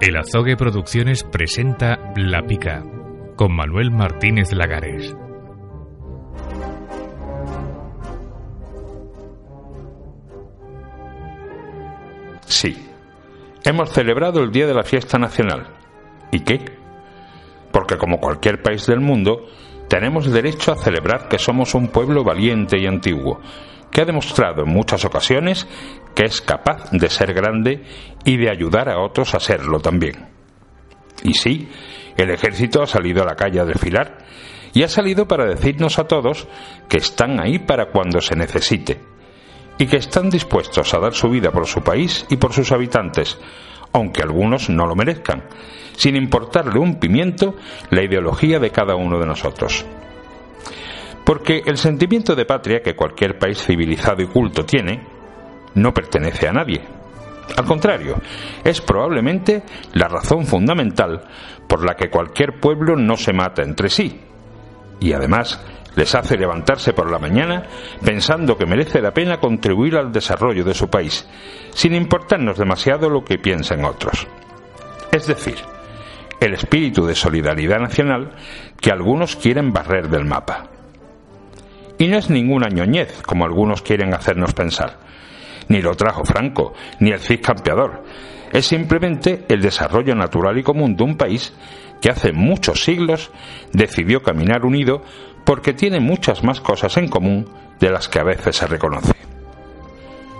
El Azogue Producciones presenta La Pica con Manuel Martínez Lagares. Sí, hemos celebrado el Día de la Fiesta Nacional. ¿Y qué? Porque como cualquier país del mundo, tenemos derecho a celebrar que somos un pueblo valiente y antiguo, que ha demostrado en muchas ocasiones que es capaz de ser grande y de ayudar a otros a serlo también. Y sí, el ejército ha salido a la calle a desfilar y ha salido para decirnos a todos que están ahí para cuando se necesite y que están dispuestos a dar su vida por su país y por sus habitantes, aunque algunos no lo merezcan, sin importarle un pimiento la ideología de cada uno de nosotros. Porque el sentimiento de patria que cualquier país civilizado y culto tiene no pertenece a nadie. Al contrario, es probablemente la razón fundamental por la que cualquier pueblo no se mata entre sí. Y además les hace levantarse por la mañana pensando que merece la pena contribuir al desarrollo de su país, sin importarnos demasiado lo que piensen otros. Es decir, el espíritu de solidaridad nacional que algunos quieren barrer del mapa. Y no es ninguna ñoñez, como algunos quieren hacernos pensar. Ni lo trajo Franco, ni el Cid campeador. Es simplemente el desarrollo natural y común de un país que hace muchos siglos decidió caminar unido porque tiene muchas más cosas en común de las que a veces se reconoce.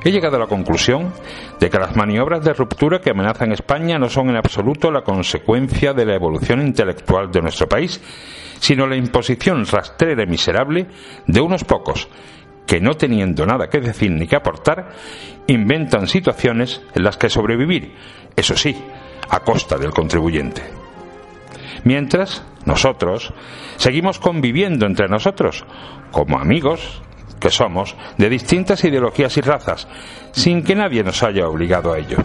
He llegado a la conclusión de que las maniobras de ruptura que amenazan España no son en absoluto la consecuencia de la evolución intelectual de nuestro país, sino la imposición rastrera y miserable de unos pocos que, no teniendo nada que decir ni que aportar, inventan situaciones en las que sobrevivir, eso sí, a costa del contribuyente. Mientras, nosotros seguimos conviviendo entre nosotros, como amigos, que somos de distintas ideologías y razas, sin que nadie nos haya obligado a ello.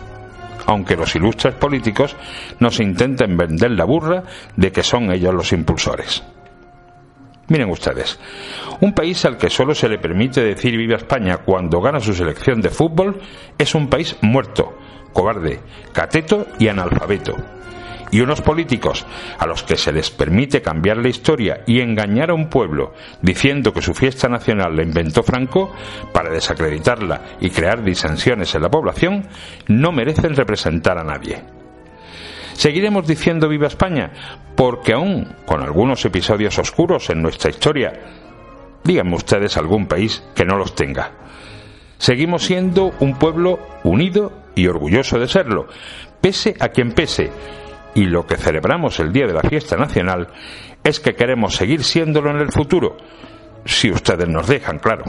Aunque los ilustres políticos nos intenten vender la burra de que son ellos los impulsores. Miren ustedes, un país al que solo se le permite decir viva España cuando gana su selección de fútbol es un país muerto, cobarde, cateto y analfabeto y unos políticos a los que se les permite cambiar la historia y engañar a un pueblo diciendo que su fiesta nacional la inventó Franco para desacreditarla y crear disensiones en la población, no merecen representar a nadie. Seguiremos diciendo viva España porque aún con algunos episodios oscuros en nuestra historia, díganme ustedes algún país que no los tenga. Seguimos siendo un pueblo unido y orgulloso de serlo, pese a quien pese, y lo que celebramos el día de la fiesta nacional es que queremos seguir siéndolo en el futuro, si ustedes nos dejan, claro.